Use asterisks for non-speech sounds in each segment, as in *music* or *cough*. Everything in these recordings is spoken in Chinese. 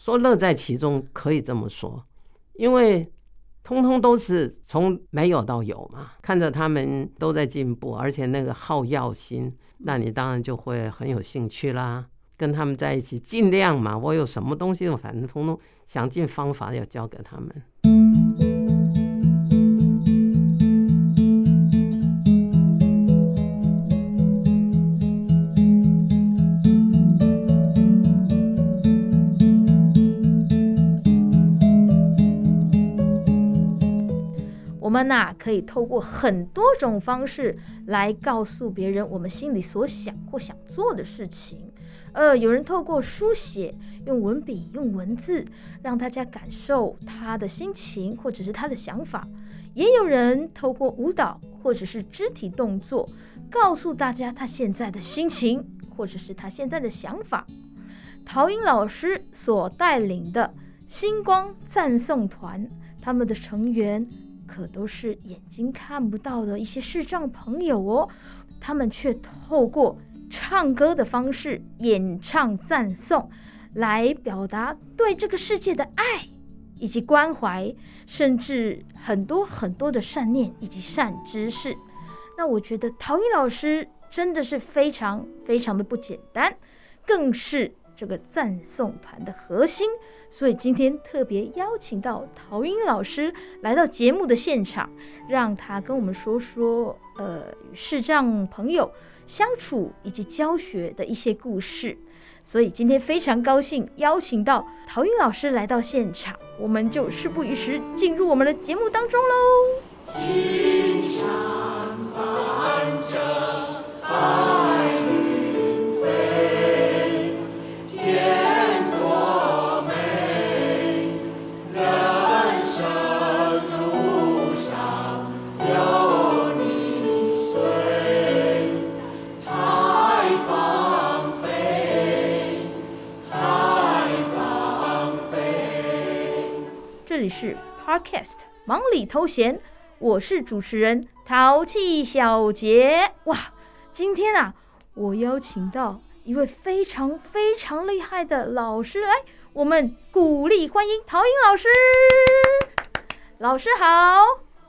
说乐在其中，可以这么说，因为通通都是从没有到有嘛，看着他们都在进步，而且那个好药心，那你当然就会很有兴趣啦。跟他们在一起，尽量嘛，我有什么东西，我反正通通想尽方法要教给他们。们呐，可以透过很多种方式来告诉别人我们心里所想或想做的事情。呃，有人透过书写，用文笔、用文字，让大家感受他的心情或者是他的想法；也有人透过舞蹈或者是肢体动作，告诉大家他现在的心情或者是他现在的想法。陶英老师所带领的星光赞颂团，他们的成员。可都是眼睛看不到的一些视障朋友哦，他们却透过唱歌的方式演唱赞颂，来表达对这个世界的爱以及关怀，甚至很多很多的善念以及善知识。那我觉得陶艺老师真的是非常非常的不简单，更是。这个赞颂团的核心，所以今天特别邀请到陶英老师来到节目的现场，让他跟我们说说，呃，与视障朋友相处以及教学的一些故事。所以今天非常高兴邀请到陶英老师来到现场，我们就事不宜迟，进入我们的节目当中喽。青山伴着这里是 Podcast 忙里偷闲，我是主持人淘气小杰。哇，今天啊，我邀请到一位非常非常厉害的老师来，我们鼓励欢迎陶英老师。老师好，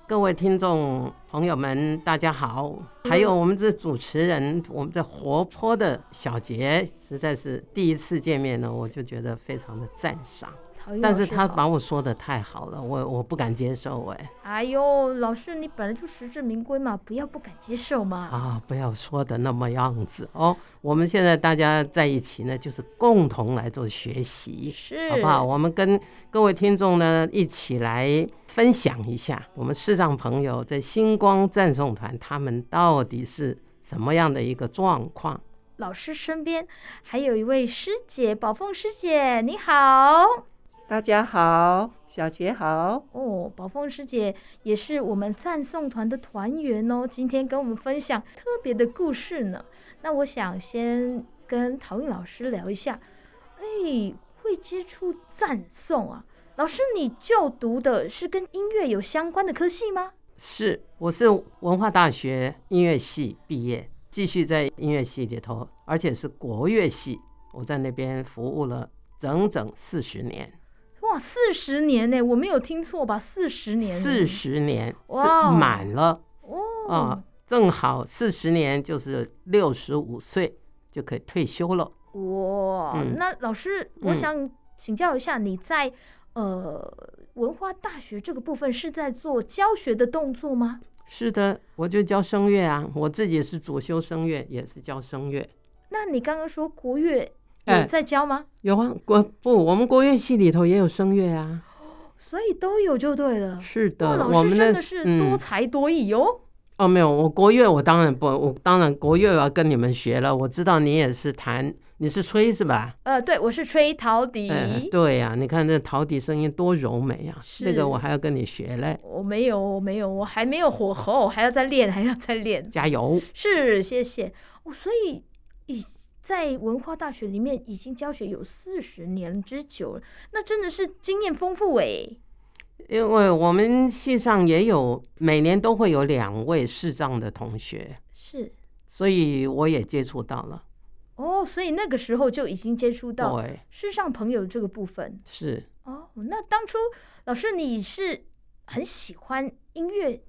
各位听众朋友们，大家好。还有我们这主持人，我们这活泼的小杰，实在是第一次见面呢，我就觉得非常的赞赏。但是他把我说的太好了，我我不敢接受哎。哎呦，老师你本来就实至名归嘛，不要不敢接受嘛。啊，不要说的那么样子哦。我们现在大家在一起呢，就是共同来做学习，是好不好？我们跟各位听众呢一起来分享一下，我们视障朋友在星光赞颂团他们到底是什么样的一个状况。老师身边还有一位师姐，宝凤师姐，你好。大家好，小杰好哦，宝凤师姐也是我们赞颂团的团员哦，今天跟我们分享特别的故事呢。那我想先跟陶韵老师聊一下，哎，会接触赞颂啊？老师，你就读的是跟音乐有相关的科系吗？是，我是文化大学音乐系毕业，继续在音乐系里头，而且是国乐系，我在那边服务了整整四十年。哇，四十年呢？我没有听错吧？四十年，四十年是满了哦，啊，正好四十年就是六十五岁就可以退休了。哇，嗯、那老师，我想请教一下，你在、嗯、呃文化大学这个部分是在做教学的动作吗？是的，我就教声乐啊，我自己是主修声乐，也是教声乐。那你刚刚说国乐？有在教吗？有啊，国不，我们国乐系里头也有声乐啊，所以都有就对了。是的，哦、老师真的是多才多艺哟、嗯。哦，没有，我国乐我当然不，我当然国乐要跟你们学了。我知道你也是弹，你是吹是吧？呃，对，我是吹陶笛。呃、对呀、啊，你看这陶笛声音多柔美啊！是那个我还要跟你学嘞。我没有，我没有，我还没有火候，还要再练，还要再练。加油！是，谢谢。哦，所以以。在文化大学里面已经教学有四十年之久了，那真的是经验丰富哎。因为我们系上也有每年都会有两位视障的同学，是，所以我也接触到了。哦，所以那个时候就已经接触到对视障朋友这个部分。是哦，那当初老师你是很喜欢音乐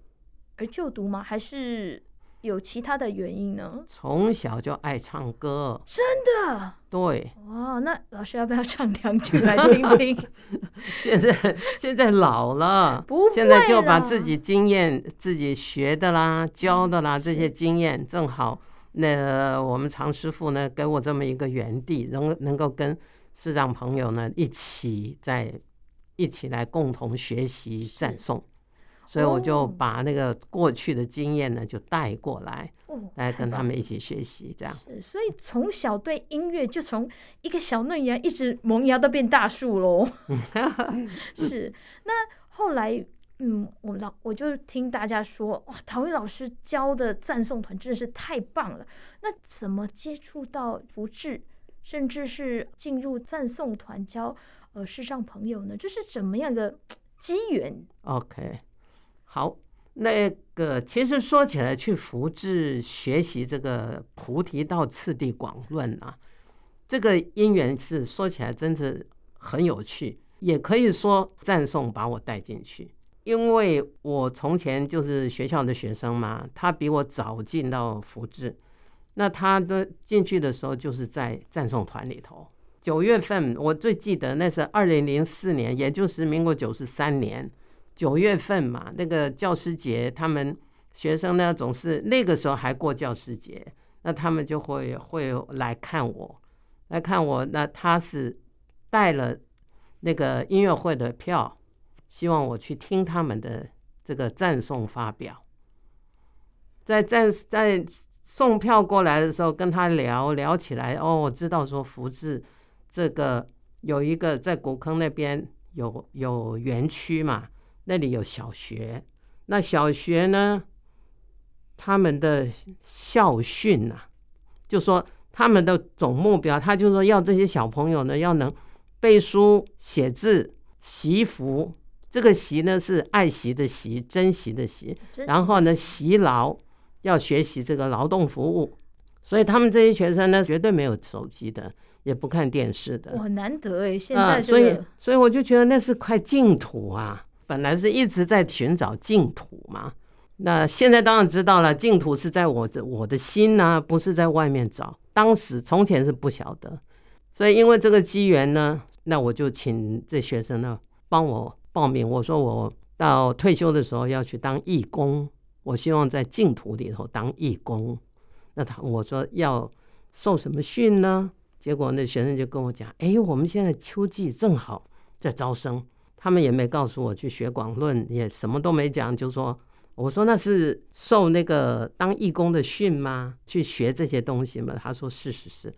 而就读吗？还是有其他的原因呢？从小就爱唱歌，真的？对。哇，那老师要不要唱两句来听听？*laughs* 现在现在老了，不现在就把自己经验、自己学的啦、教的啦这些经验，正好那我们常师傅呢给我这么一个园地，能能够跟师长朋友呢一起在一起来共同学习赞颂。所以我就把那个过去的经验呢，就带过来，来跟他们一起学习，这样。是，所以从小对音乐就从一个小嫩芽一直萌芽到变大树喽。*laughs* 是，那后来，嗯，我老我就听大家说，哇，陶艺老师教的赞颂团真的是太棒了。那怎么接触到福智，甚至是进入赞颂团教呃世上朋友呢？这是怎么样的机缘？OK。好，那个其实说起来，去福智学习这个菩提道次第广论啊，这个因缘是说起来真是很有趣，也可以说赞颂把我带进去，因为我从前就是学校的学生嘛，他比我早进到福智，那他的进去的时候就是在赞颂团里头。九月份我最记得那是二零零四年，也就是民国九十三年。九月份嘛，那个教师节，他们学生呢总是那个时候还过教师节，那他们就会会来看我，来看我。那他是带了那个音乐会的票，希望我去听他们的这个赞颂发表。在赞在送票过来的时候，跟他聊聊起来，哦，我知道说福智这个有一个在古坑那边有有园区嘛。那里有小学，那小学呢，他们的校训呐、啊，就说他们的总目标，他就说要这些小朋友呢，要能背书、写字、习福。这个习呢是爱惜的习，珍惜的习。然后呢，习劳要学习这个劳动服务。所以他们这些学生呢，绝对没有手机的，也不看电视的。我，难得哎！现在、这个、所以所以我就觉得那是块净土啊。本来是一直在寻找净土嘛，那现在当然知道了，净土是在我的我的心呐、不是在外面找。当时从前是不晓得，所以因为这个机缘呢，那我就请这学生呢帮我报名。我说我到退休的时候要去当义工，我希望在净土里头当义工。那他我说要受什么训呢？结果那学生就跟我讲，哎，我们现在秋季正好在招生。他们也没告诉我去学广论，也什么都没讲，就说我说那是受那个当义工的训吗？去学这些东西吗？他说是是是，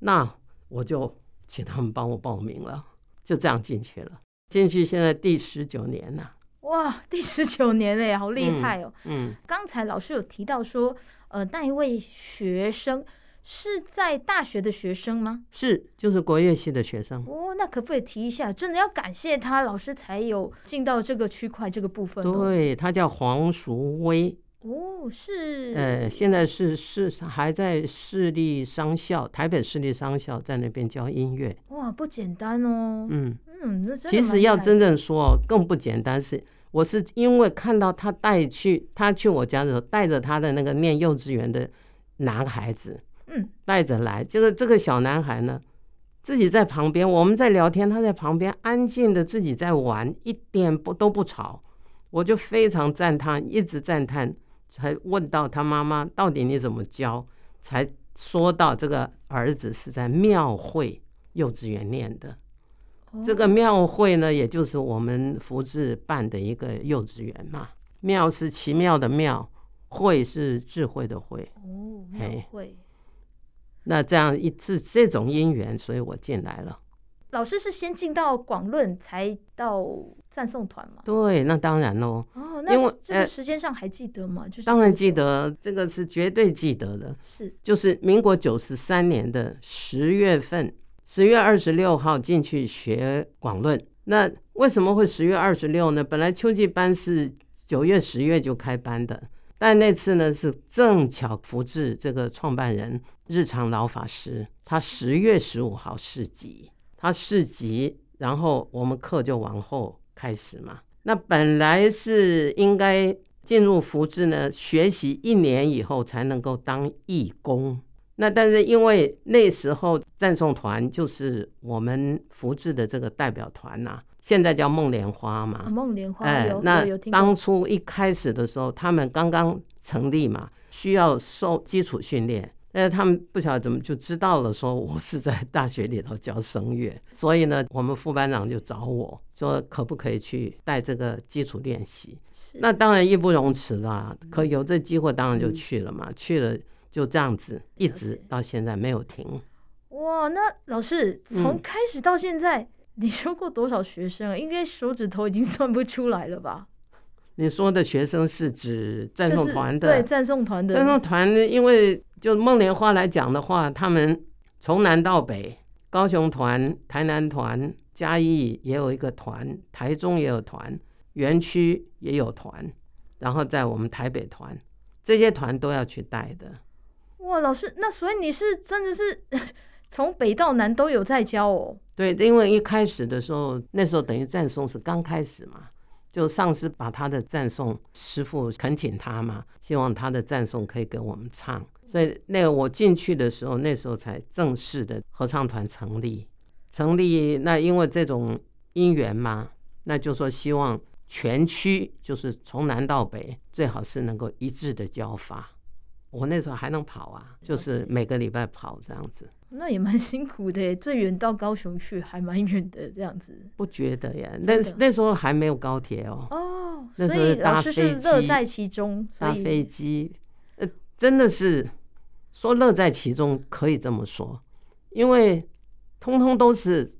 那我就请他们帮我报名了，就这样进去了。进去现在第十九年了，哇，第十九年嘞，好厉害哦。嗯，嗯，刚才老师有提到说，呃，那一位学生。是在大学的学生吗？是，就是国乐系的学生。哦，那可不可以提一下？真的要感谢他，老师才有进到这个区块这个部分。对，他叫黄淑威。哦，是。呃，现在是是还在市立商校，台北市立商校在那边教音乐。哇，不简单哦。嗯嗯。其实要真正说更不简单是，我是因为看到他带去他去我家的时候，带着他的那个念幼稚园的男孩子。嗯，带着来，就是这个小男孩呢，自己在旁边，我们在聊天，他在旁边安静的自己在玩，一点不都不吵，我就非常赞叹，一直赞叹，才问到他妈妈到底你怎么教，才说到这个儿子是在庙会幼稚园念的，哦、这个庙会呢，也就是我们福智办的一个幼稚园嘛，庙是奇妙的庙，会是智慧的会，哦，庙会。那这样一次这种因缘，所以我进来了。老师是先进到广论，才到赞颂团吗？对，那当然喽。哦，那这个时间上还记得吗？就是当然记得，这个是绝对记得的。是，就是民国九十三年的十月份，十月二十六号进去学广论。那为什么会十月二十六呢？本来秋季班是九月、十月就开班的。但那次呢，是正巧福智这个创办人日常老法师他十月十五号市集，他市集，然后我们课就往后开始嘛。那本来是应该进入福智呢，学习一年以后才能够当义工。那但是因为那时候赞颂团就是我们福智的这个代表团呐、啊，现在叫梦莲花嘛。梦莲花，哎，那当初一开始的时候，他们刚刚成立嘛，需要受基础训练。但是他们不晓得怎么就知道了，说我是在大学里头教声乐，*laughs* 所以呢，我们副班长就找我说，可不可以去带这个基础练习？那当然义不容辞啦，可有这机会当然就去了嘛，去了。就这样子，一直到现在没有停。哇，那老师从开始到现在，嗯、你收过多少学生啊？应该手指头已经 *laughs* 算不出来了吧？你说的学生是指赞颂团的？对，赞颂团的。赞颂团，因为就梦莲花来讲的话，他们从南到北，高雄团、台南团、嘉义也有一个团，台中也有团，园区也有团，然后在我们台北团，这些团都要去带的。哇，老师，那所以你是真的是从北到南都有在教哦？对，因为一开始的时候，那时候等于赞颂是刚开始嘛，就上司把他的赞颂师傅恳请他嘛，希望他的赞颂可以给我们唱，所以那个我进去的时候，那时候才正式的合唱团成立。成立那因为这种因缘嘛，那就说希望全区就是从南到北，最好是能够一致的教法。我那时候还能跑啊，就是每个礼拜跑这样子，那也蛮辛苦的，最远到高雄去还蛮远的这样子。不觉得呀？那那时候还没有高铁哦。哦，所以老师是乐在其中，搭飞机，呃，真的是说乐在其中可以这么说，因为通通都是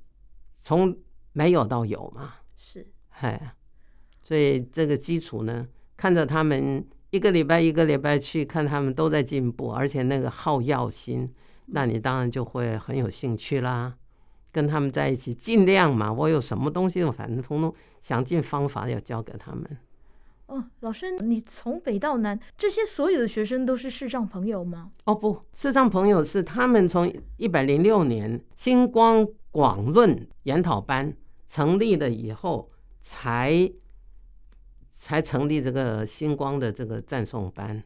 从没有到有嘛。是，哎，所以这个基础呢，看着他们。一个礼拜一个礼拜去看他们都在进步，而且那个好耀心，那你当然就会很有兴趣啦。跟他们在一起，尽量嘛，我有什么东西，我反正通通想尽方法要教给他们。哦，老师，你从北到南，这些所有的学生都是视障朋友吗？哦，不，视障朋友是他们从一百零六年星光广论研讨班成立了以后才。才成立这个星光的这个赞颂班，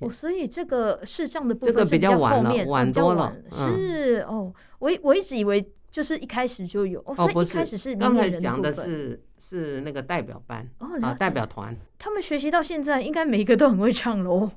哦，所以这个视障的部分是比较晚了，晚多了。是哦，我我一直以为就是一开始就有，哦，所以一开始是刚才讲的是是那个代表班啊，代表团，他们学习到现在应该每一个都很会唱喽。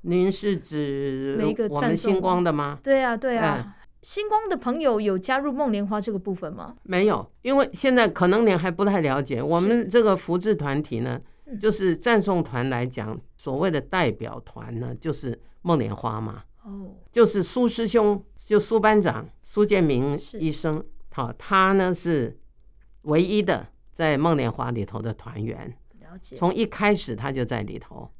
您是指每一个我们星光的吗？对啊，对啊。星光的朋友有加入梦莲花这个部分吗？没有，因为现在可能您还不太了解，我们这个福字团体呢，就是赞颂团来讲，所谓的代表团呢，就是梦莲花嘛。哦，就是苏师兄，就苏班长苏建明医生，好，他呢是唯一的在梦莲花里头的团员。了解，从一开始他就在里头。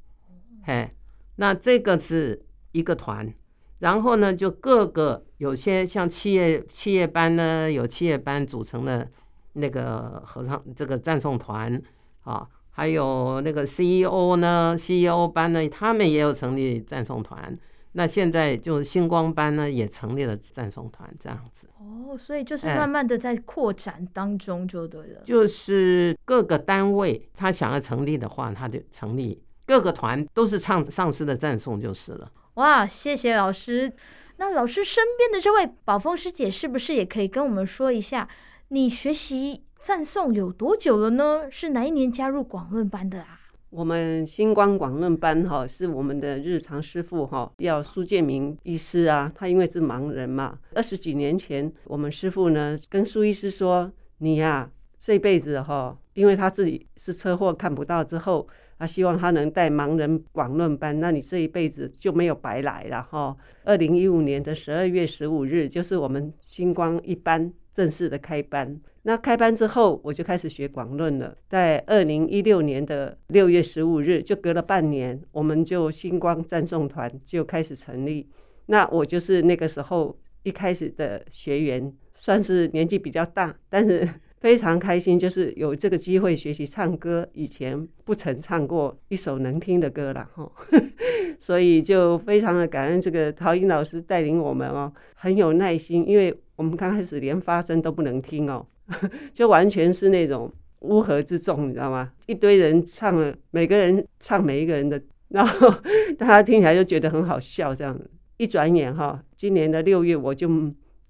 嘿，那这个是一个团。然后呢，就各个有些像企业企业班呢，有企业班组成的那个合唱这个赞颂团啊，还有那个 CEO 呢，CEO 班呢，他们也有成立赞颂团。那现在就是星光班呢，也成立了赞颂团，这样子。哦，所以就是慢慢的在扩展当中就对了。就是各个单位他想要成立的话，他就成立各个团都是唱上司的赞颂就是了。哇，谢谢老师。那老师身边的这位宝凤师姐，是不是也可以跟我们说一下，你学习赞颂有多久了呢？是哪一年加入广论班的啊？我们星光广论班哈，是我们的日常师傅哈，叫苏建明医师啊。他因为是盲人嘛，二十几年前，我们师傅呢跟苏医师说：“你呀、啊，这辈子哈，因为他自己是车祸看不到之后。”他希望他能带盲人广论班，那你这一辈子就没有白来了哈。二零一五年的十二月十五日，就是我们星光一班正式的开班。那开班之后，我就开始学广论了。在二零一六年的六月十五日，就隔了半年，我们就星光赞颂团就开始成立。那我就是那个时候一开始的学员，算是年纪比较大，但是。非常开心，就是有这个机会学习唱歌，以前不曾唱过一首能听的歌了哈，*laughs* 所以就非常的感恩这个陶英老师带领我们哦，很有耐心，因为我们刚开始连发声都不能听哦，*laughs* 就完全是那种乌合之众，你知道吗？一堆人唱了，每个人唱每一个人的，然后大家听起来就觉得很好笑，这样子。一转眼哈，今年的六月我就。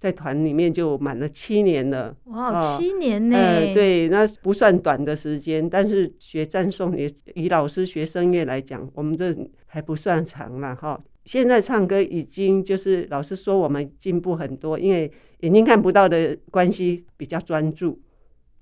在团里面就满了七年了，哇，七年呢？呃，对，那不算短的时间，但是学赞颂也以老师学声乐来讲，我们这还不算长了哈。现在唱歌已经就是老师说我们进步很多，因为眼睛看不到的关系比较专注，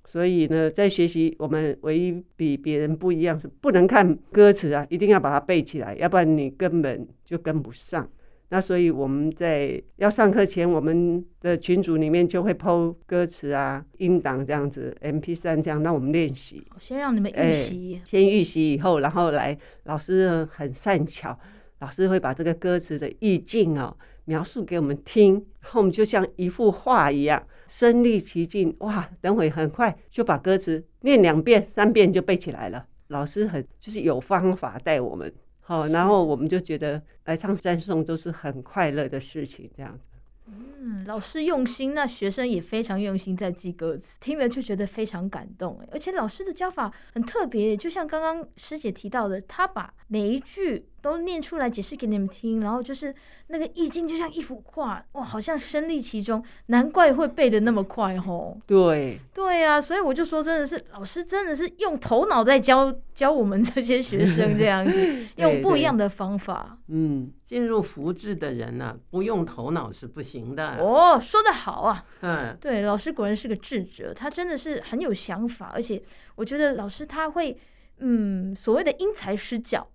所以呢，在学习我们唯一比别人不一样是不能看歌词啊，一定要把它背起来，要不然你根本就跟不上。那所以我们在要上课前，我们的群组里面就会 po 歌词啊、音档这样子，MP 三这样让我们练习。先让你们预习，欸，先预习以后，然后来老师很善巧，老师会把这个歌词的意境哦描述给我们听，然后我们就像一幅画一样身历其境，哇！等会很快就把歌词念两遍、三遍就背起来了。老师很就是有方法带我们。哦，然后我们就觉得来唱山颂都是很快乐的事情，这样子。嗯，老师用心，那学生也非常用心在记歌词，听了就觉得非常感动。而且老师的教法很特别，就像刚刚师姐提到的，他把每一句。都念出来解释给你们听，然后就是那个意境就像一幅画，哇，好像身历其中，难怪会背得那么快吼。对，对啊，所以我就说，真的是老师真的是用头脑在教教我们这些学生这样子，*laughs* 用不一样的方法。嗯，进入福智的人呢、啊，不用头脑是不行的。哦，说得好啊。嗯，对，老师果然是个智者，他真的是很有想法，而且我觉得老师他会，嗯，所谓的因材施教。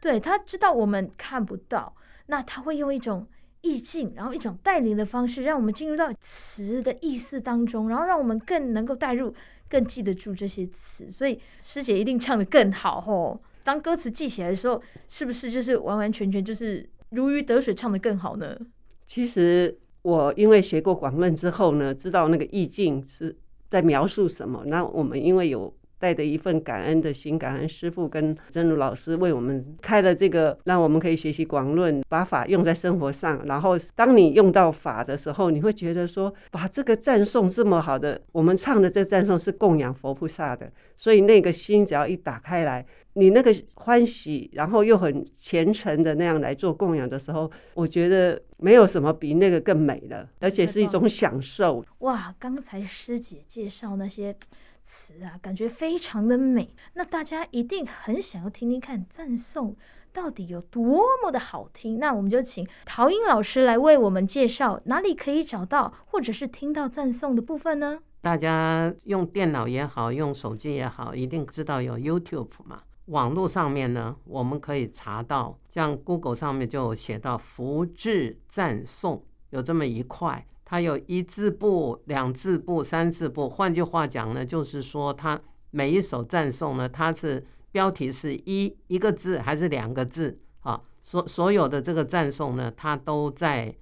对，他知道我们看不到，那他会用一种意境，然后一种带领的方式，让我们进入到词的意思当中，然后让我们更能够带入，更记得住这些词。所以师姐一定唱得更好吼。当歌词记起来的时候，是不是就是完完全全就是如鱼得水，唱得更好呢？其实我因为学过广论之后呢，知道那个意境是在描述什么。那我们因为有。带着一份感恩的心，感恩师傅跟真如老师为我们开了这个，让我们可以学习广论，把法用在生活上。然后，当你用到法的时候，你会觉得说，把这个赞颂这么好的，我们唱的这赞颂是供养佛菩萨的，所以那个心只要一打开来，你那个欢喜，然后又很虔诚的那样来做供养的时候，我觉得没有什么比那个更美了，而且是一种享受。哇，刚才师姐介绍那些。词啊，感觉非常的美。那大家一定很想要听听看赞颂到底有多么的好听。那我们就请陶英老师来为我们介绍哪里可以找到或者是听到赞颂的部分呢？大家用电脑也好，用手机也好，一定知道有 YouTube 嘛。网络上面呢，我们可以查到，像 Google 上面就写到“福智赞颂”，有这么一块。它有一字部、两字部、三字部。换句话讲呢，就是说它每一首赞颂呢，它是标题是一一个字还是两个字啊？所所有的这个赞颂呢，它都在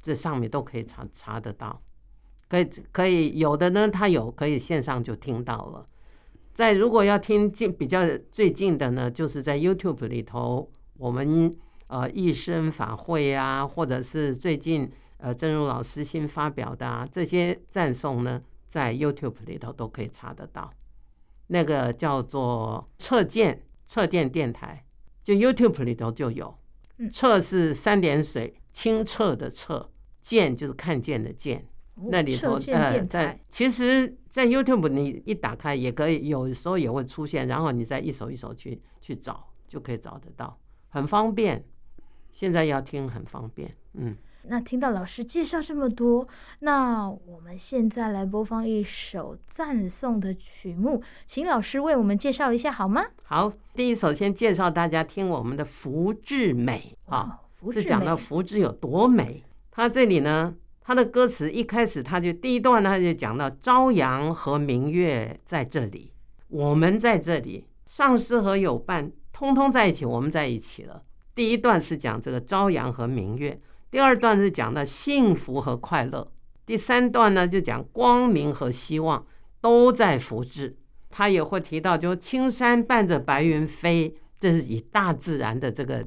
这上面都可以查查得到。可以可以有的呢，它有可以线上就听到了。在如果要听近比较最近的呢，就是在 YouTube 里头，我们呃一生法会啊，或者是最近。呃，真如老师新发表的啊，这些赞颂呢，在 YouTube 里头都可以查得到。那个叫做测见测见电台，就 YouTube 里头就有。测是三点水，清澈的澈，见就是看见的见。那里头呃，在其实，在 YouTube 你一打开也可以，有时候也会出现，然后你再一首一首去去找，就可以找得到，很方便。现在要听很方便，嗯。那听到老师介绍这么多，那我们现在来播放一首赞颂的曲目，请老师为我们介绍一下好吗？好，第一首先介绍大家听我们的福至美啊，是讲到福至有多美。它这里呢，它的歌词一开始，它就第一段呢，它就讲到朝阳和明月在这里，我们在这里，上师和友伴通通在一起，我们在一起了。第一段是讲这个朝阳和明月。第二段是讲的幸福和快乐，第三段呢就讲光明和希望，都在福智。他也会提到，就青山伴着白云飞，这是以大自然的这个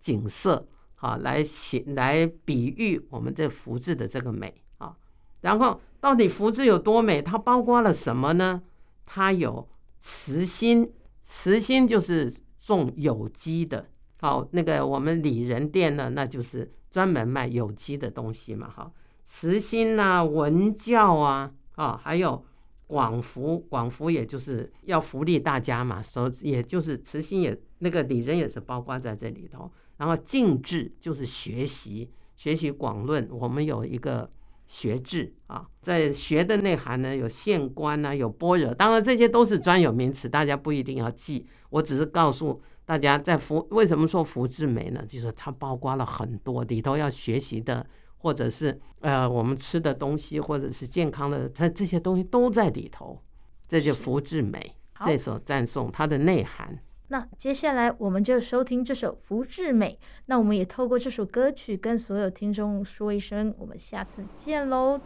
景色啊来写来比喻我们这福字的这个美啊。然后到底福字有多美？它包括了什么呢？它有慈心，慈心就是种有机的。好，那个我们里仁店呢，那就是专门卖有机的东西嘛。哈，慈心啊，文教啊，啊，还有广福，广福也就是要福利大家嘛，所也就是慈心也那个里仁也是包括在这里头。然后敬智就是学习，学习广论，我们有一个学制啊，在学的内涵呢，有现观啊，有般若，当然这些都是专有名词，大家不一定要记，我只是告诉。大家在福为什么说福至美呢？就是它包括了很多里头要学习的，或者是呃我们吃的东西，或者是健康的，它这些东西都在里头。这就福至美这首赞颂它的内涵。那接下来我们就收听这首福至美。那我们也透过这首歌曲跟所有听众说一声，我们下次见喽。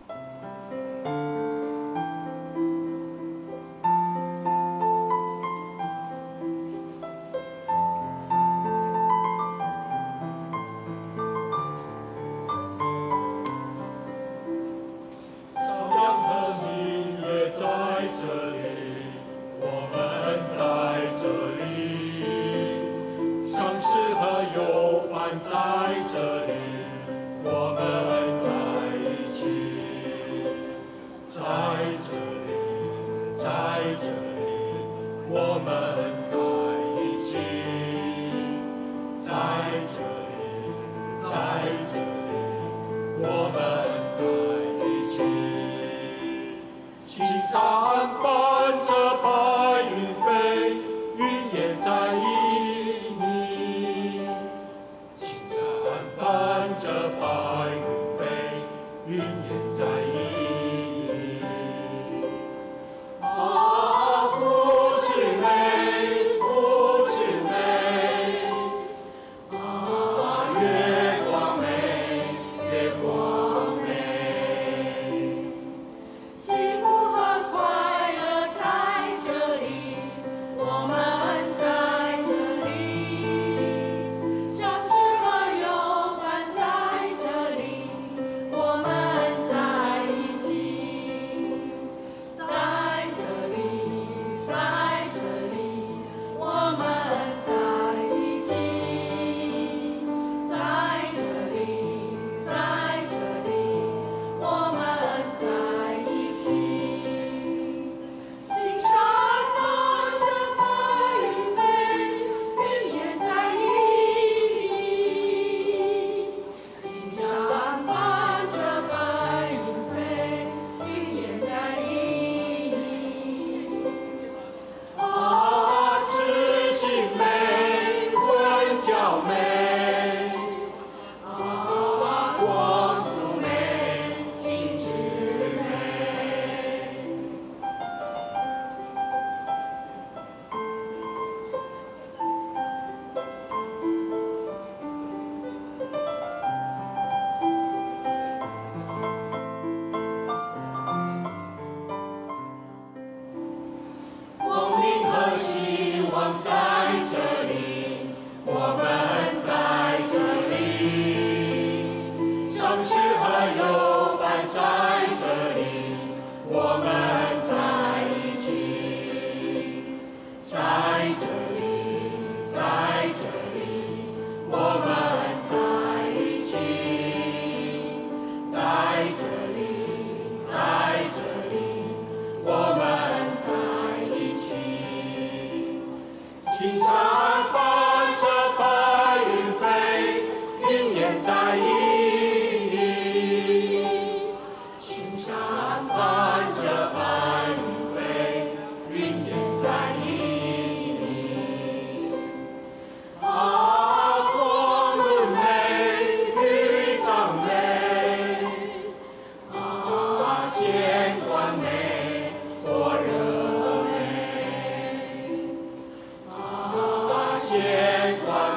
Elijah. 牵挂